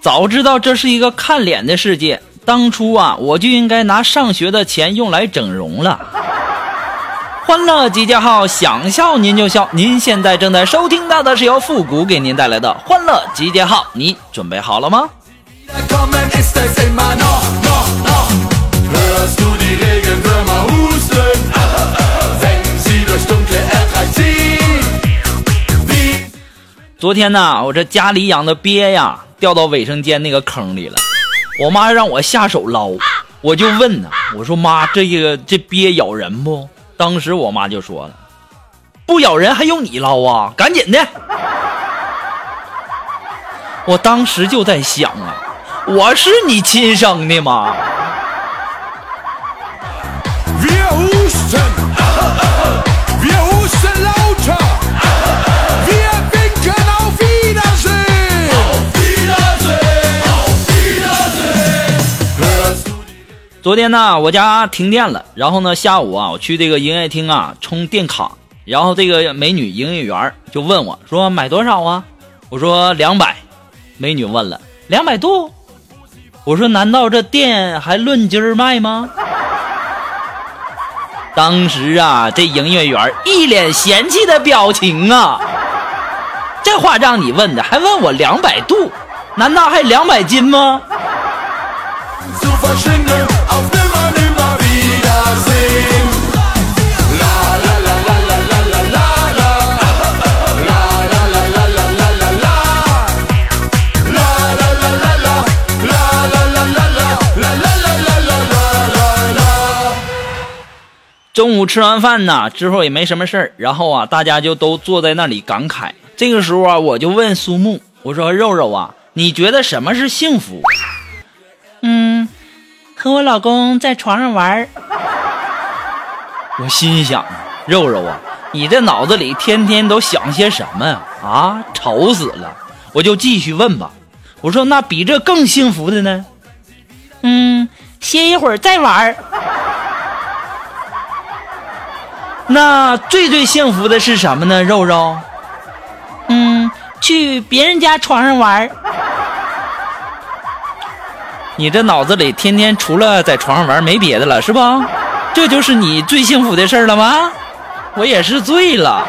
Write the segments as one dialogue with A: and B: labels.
A: 早知道这是一个看脸的世界，当初啊，我就应该拿上学的钱用来整容了。欢乐集结号，想笑您就笑。您现在正在收听到的是由复古给您带来的欢乐集结号，你准备好了吗？昨天呢，我这家里养的鳖呀，掉到卫生间那个坑里了。我妈让我下手捞，我就问呢，我说妈，这个这鳖咬人不？当时我妈就说了，不咬人还用你捞啊？赶紧的！我当时就在想啊，我是你亲生的吗？昨天呢，我家停电了，然后呢，下午啊，我去这个营业厅啊充电卡，然后这个美女营业员就问我说买多少啊？我说两百，美女问了两百度，我说难道这电还论斤卖吗？当时啊，这营业员一脸嫌弃的表情啊，这话让你问的，还问我两百度，难道还两百斤吗？中午吃完饭呢，之后也没什么事儿，然后啊，大家就都坐在那里感慨。这个时候啊，我就问苏木，我说：“肉肉啊，你觉得什么是幸福？”嗯，和我老公在床上玩儿。我心想，肉肉啊，你这脑子里天天都想些什么呀？啊，愁死了！我就继续问吧，我说：“那比这更幸福的呢？”嗯，歇一会儿再玩儿。那最最幸福的是什么呢？肉肉，嗯，去别人家床上玩儿。你这脑子里天天除了在床上玩没别的了，是吧？这就是你最幸福的事儿了吗？我也是醉了。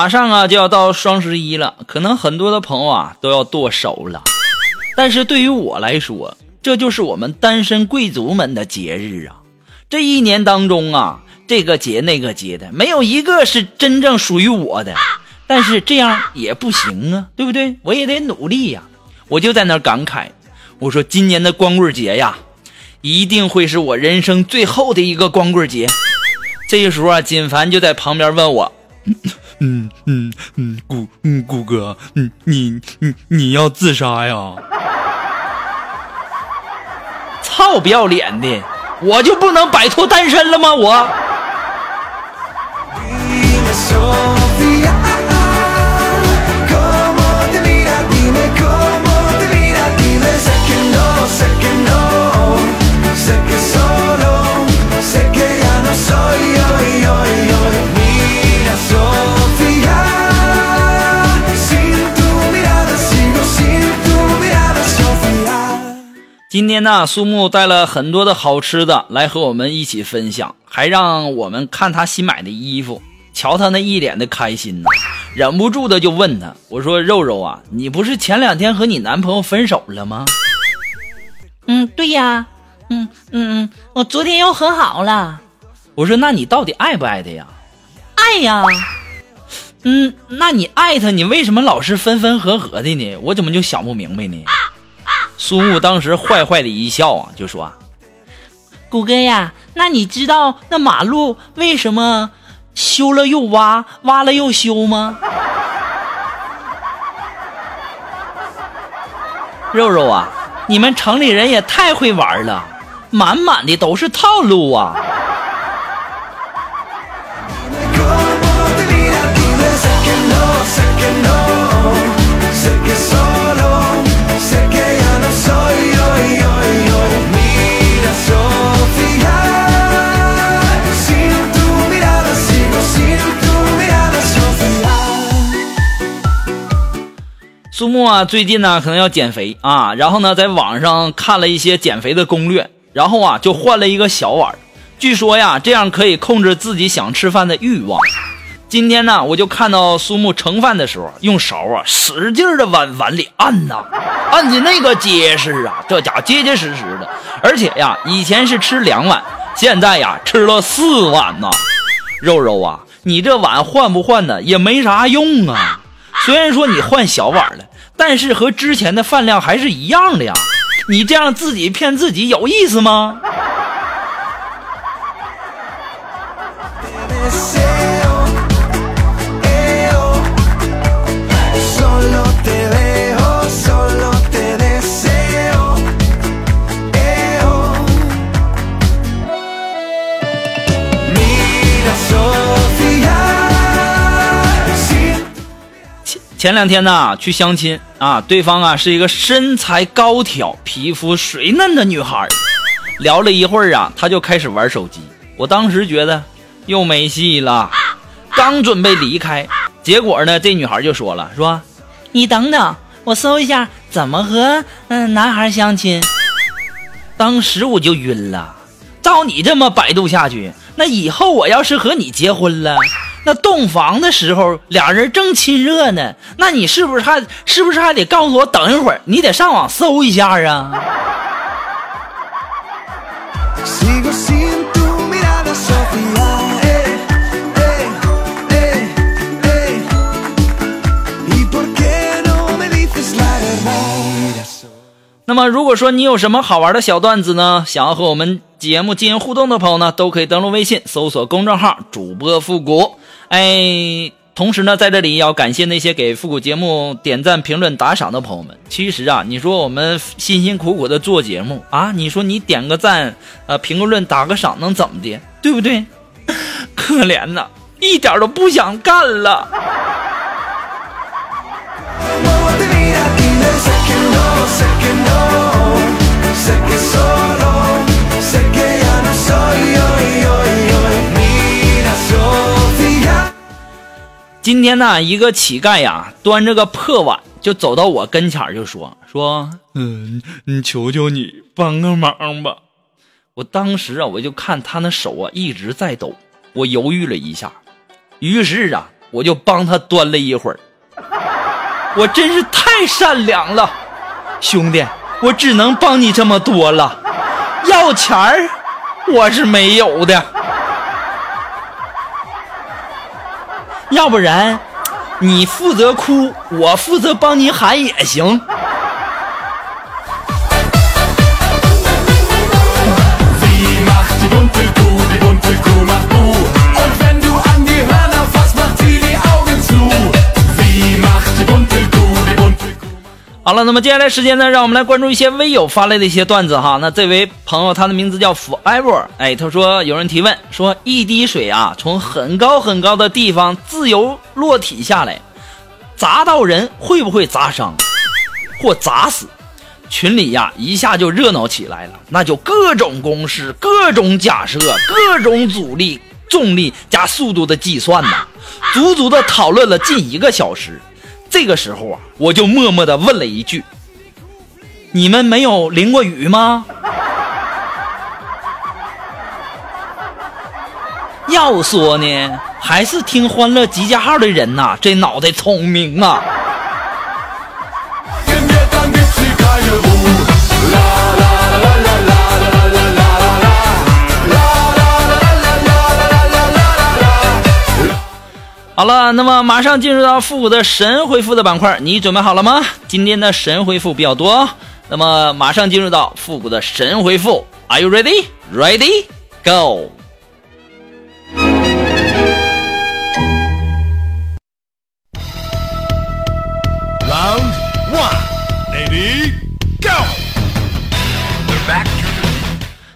A: 马上啊就要到双十一了，可能很多的朋友啊都要剁手了，但是对于我来说，这就是我们单身贵族们的节日啊！这一年当中啊，这个节那个节的，没有一个是真正属于我的。但是这样也不行啊，对不对？我也得努力呀！我就在那感慨，我说今年的光棍节呀，一定会是我人生最后的一个光棍节。这个时候啊，锦凡就在旁边问我。嗯嗯嗯，谷嗯谷哥，嗯你你你要自杀呀？操不要脸的，我就不能摆脱单身了吗？我今天呢，苏木带了很多的好吃的来和我们一起分享，还让我们看他新买的衣服，瞧他那一脸的开心呢，忍不住的就问他：“我说肉肉啊，你不是前两天和你男朋友分手了吗？”嗯，对呀，
B: 嗯嗯嗯，我昨天又和好了。
A: 我说那你到底爱不爱他呀？
B: 爱呀。
A: 嗯，那你爱他，你为什么老是分分合合的呢？我怎么就想不明白呢？苏木当时坏坏的一笑啊，就说：“
B: 谷哥呀，那你知道那马路为什么修了又挖，挖了又修吗？”
A: 肉肉啊，你们城里人也太会玩了，满满的都是套路啊！苏木啊，最近呢可能要减肥啊，然后呢在网上看了一些减肥的攻略，然后啊就换了一个小碗，据说呀这样可以控制自己想吃饭的欲望。今天呢我就看到苏木盛饭的时候用勺啊使劲的往碗里按呐，按的那个结实啊，这家伙结结实实的，而且呀以前是吃两碗，现在呀吃了四碗呐。肉肉啊，你这碗换不换的也没啥用啊，虽然说你换小碗了。但是和之前的饭量还是一样的呀，你这样自己骗自己有意思吗？前两天呢，去相亲啊，对方啊是一个身材高挑、皮肤水嫩的女孩，聊了一会儿啊，她就开始玩手机。我当时觉得又没戏了，刚准备离开，结果呢，这女孩就说了：“说
B: 你等等，我搜一下怎么和嗯男孩相亲。”
A: 当时我就晕了，照你这么百度下去，那以后我要是和你结婚了。那洞房的时候，俩人正亲热呢，那你是不是还是不是还得告诉我等一会儿？你得上网搜一下啊。那么，如果说你有什么好玩的小段子呢，想要和我们节目进行互动的朋友呢，都可以登录微信搜索公众号“主播复古”。哎，同时呢，在这里要感谢那些给复古节目点赞、评论、打赏的朋友们。其实啊，你说我们辛辛苦苦的做节目啊，你说你点个赞、呃评个论、打个赏能怎么的？对不对？可怜呐，一点都不想干了。今天呢，一个乞丐呀，端着个破碗就走到我跟前就说：“说，嗯，你求求你帮个忙吧。”我当时啊，我就看他那手啊一直在抖，我犹豫了一下，于是啊，我就帮他端了一会儿。我真是太善良了，兄弟，我只能帮你这么多了，要钱儿我是没有的。要不然，你负责哭，我负责帮你喊也行。好了，那么接下来时间呢，让我们来关注一些微友发来的一些段子哈。那这位朋友他的名字叫 Forever，哎，他说有人提问说一滴水啊从很高很高的地方自由落体下来，砸到人会不会砸伤或砸死？群里呀一下就热闹起来了，那就各种公式、各种假设、各种阻力、重力加速度的计算呐，足足的讨论了近一个小时。这个时候啊，我就默默的问了一句：“你们没有淋过雨吗？” 要说呢，还是听欢乐集结号的人呐，这脑袋聪明啊。好了，那么马上进入到复古的神回复的板块，你准备好了吗？今天的神回复比较多，那么马上进入到复古的神回复，Are you ready? Ready? Go!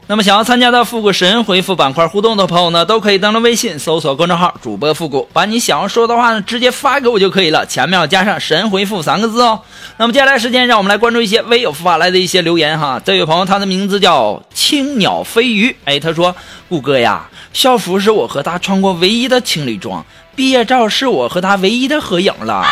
A: 那么想要参加到复古神回复板块互动的朋友呢，都可以登录微信搜索公众号“主播复古”，把你想要说的话呢直接发给我就可以了，前面要加上“神回复”三个字哦。那么接下来时间，让我们来关注一些微友发来的一些留言哈。这位朋友他的名字叫青鸟飞鱼，哎，他说：“顾哥呀，校服是我和他穿过唯一的情侣装，毕业照是我和他唯一的合影了。”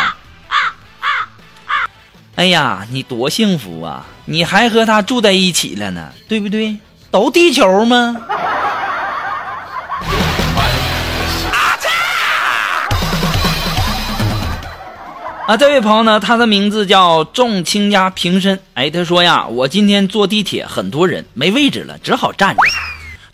A: 哎呀，你多幸福啊！你还和他住在一起了呢，对不对？都地球吗？啊，这位朋友呢，他的名字叫众卿家平身。哎，他说呀，我今天坐地铁，很多人没位置了，只好站着。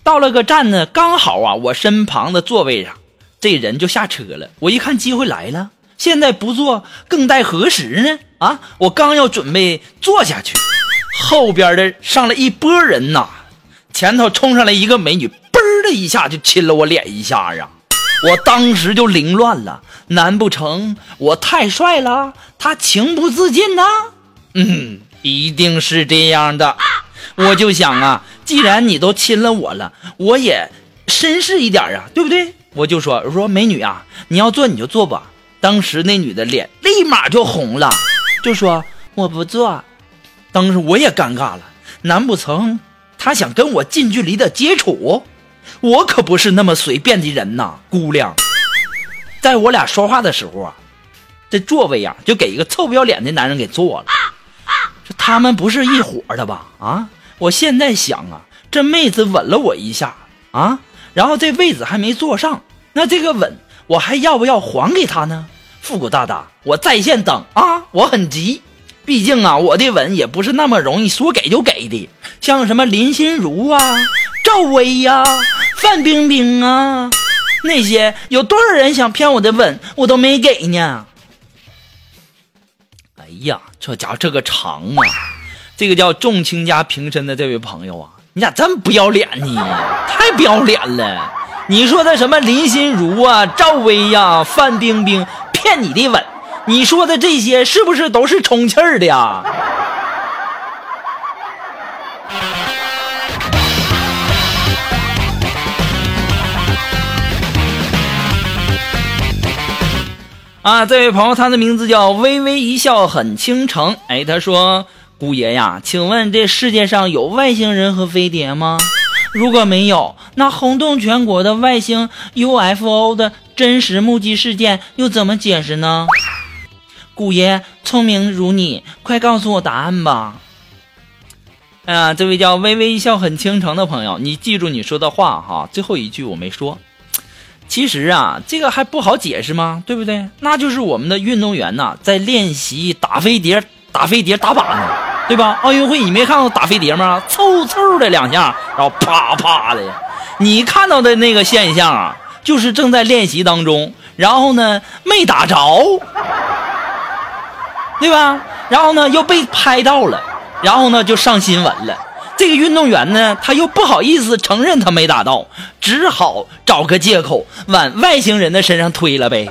A: 到了个站呢，刚好啊，我身旁的座位上，这人就下车了。我一看机会来了，现在不坐更待何时呢？啊，我刚要准备坐下去，后边的上来一波人呐，前头冲上来一个美女，嘣的一下就亲了我脸一下啊！我当时就凌乱了，难不成我太帅了，他情不自禁呢？嗯，一定是这样的。我就想啊，既然你都亲了我了，我也绅士一点啊，对不对？我就说，我说美女啊，你要做你就做吧。当时那女的脸立马就红了，就说我不做。当时我也尴尬了，难不成他想跟我近距离的接触？我可不是那么随便的人呐，姑娘。在我俩说话的时候啊，这座位呀、就给一个臭不要脸的男人给坐了。这他们不是一伙的吧？啊！我现在想啊，这妹子吻了我一下啊，然后这位子还没坐上，那这个吻我还要不要还给她呢？复古大大，我在线等啊，我很急。毕竟啊，我的吻也不是那么容易说给就给的，像什么林心如啊、赵薇呀、范冰冰啊，那些有多少人想骗我的吻，我都没给呢。哎呀，这家伙这个长啊！这个叫众卿家平身的这位朋友啊，你咋这么不要脸呢？太不要脸了！你说的什么林心如啊、赵薇呀、范冰冰骗你的吻，你说的这些是不是都是充气儿的呀？啊，这位朋友，他的名字叫微微一笑很倾城。哎，他说：“姑爷呀，请问这世界上有外星人和飞碟吗？如果没有，那轰动全国的外星 UFO 的真实目击事件又怎么解释呢？”姑爷聪明如你，快告诉我答案吧。哎呀，这位叫微微一笑很倾城的朋友，你记住你说的话哈，最后一句我没说。其实啊，这个还不好解释吗？对不对？那就是我们的运动员呐，在练习打飞碟、打飞碟、打靶呢，对吧？奥运会你没看过打飞碟吗？嗖嗖的两下，然后啪啪的。你看到的那个现象啊，就是正在练习当中，然后呢没打着，对吧？然后呢又被拍到了，然后呢就上新闻了。这个运动员呢，他又不好意思承认他没打到，只好找个借口往外星人的身上推了呗。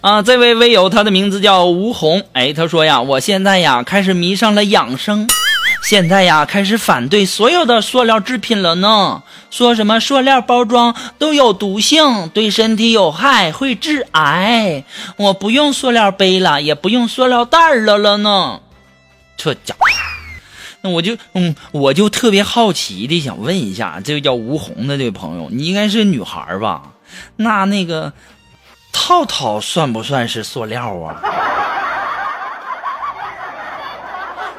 A: 啊，这位微友，他的名字叫吴红。哎，他说呀，我现在呀开始迷上了养生。现在呀，开始反对所有的塑料制品了呢。说什么塑料包装都有毒性，对身体有害，会致癌。我不用塑料杯了，也不用塑料袋了了呢。这家伙，那我就嗯，我就特别好奇的想问一下，这位叫吴红的这位朋友，你应该是女孩吧？那那个套套算不算是塑料啊？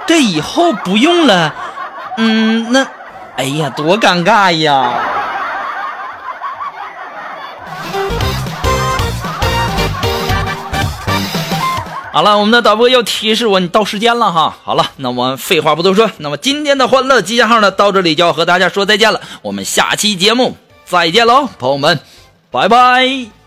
A: 这以后不用了，嗯，那，哎呀，多尴尬呀！好了，我们的导播又提示我，你到时间了哈。好了，那我们废话不多说，那么今天的欢乐集结号呢，到这里就要和大家说再见了。我们下期节目再见喽，朋友们，拜拜。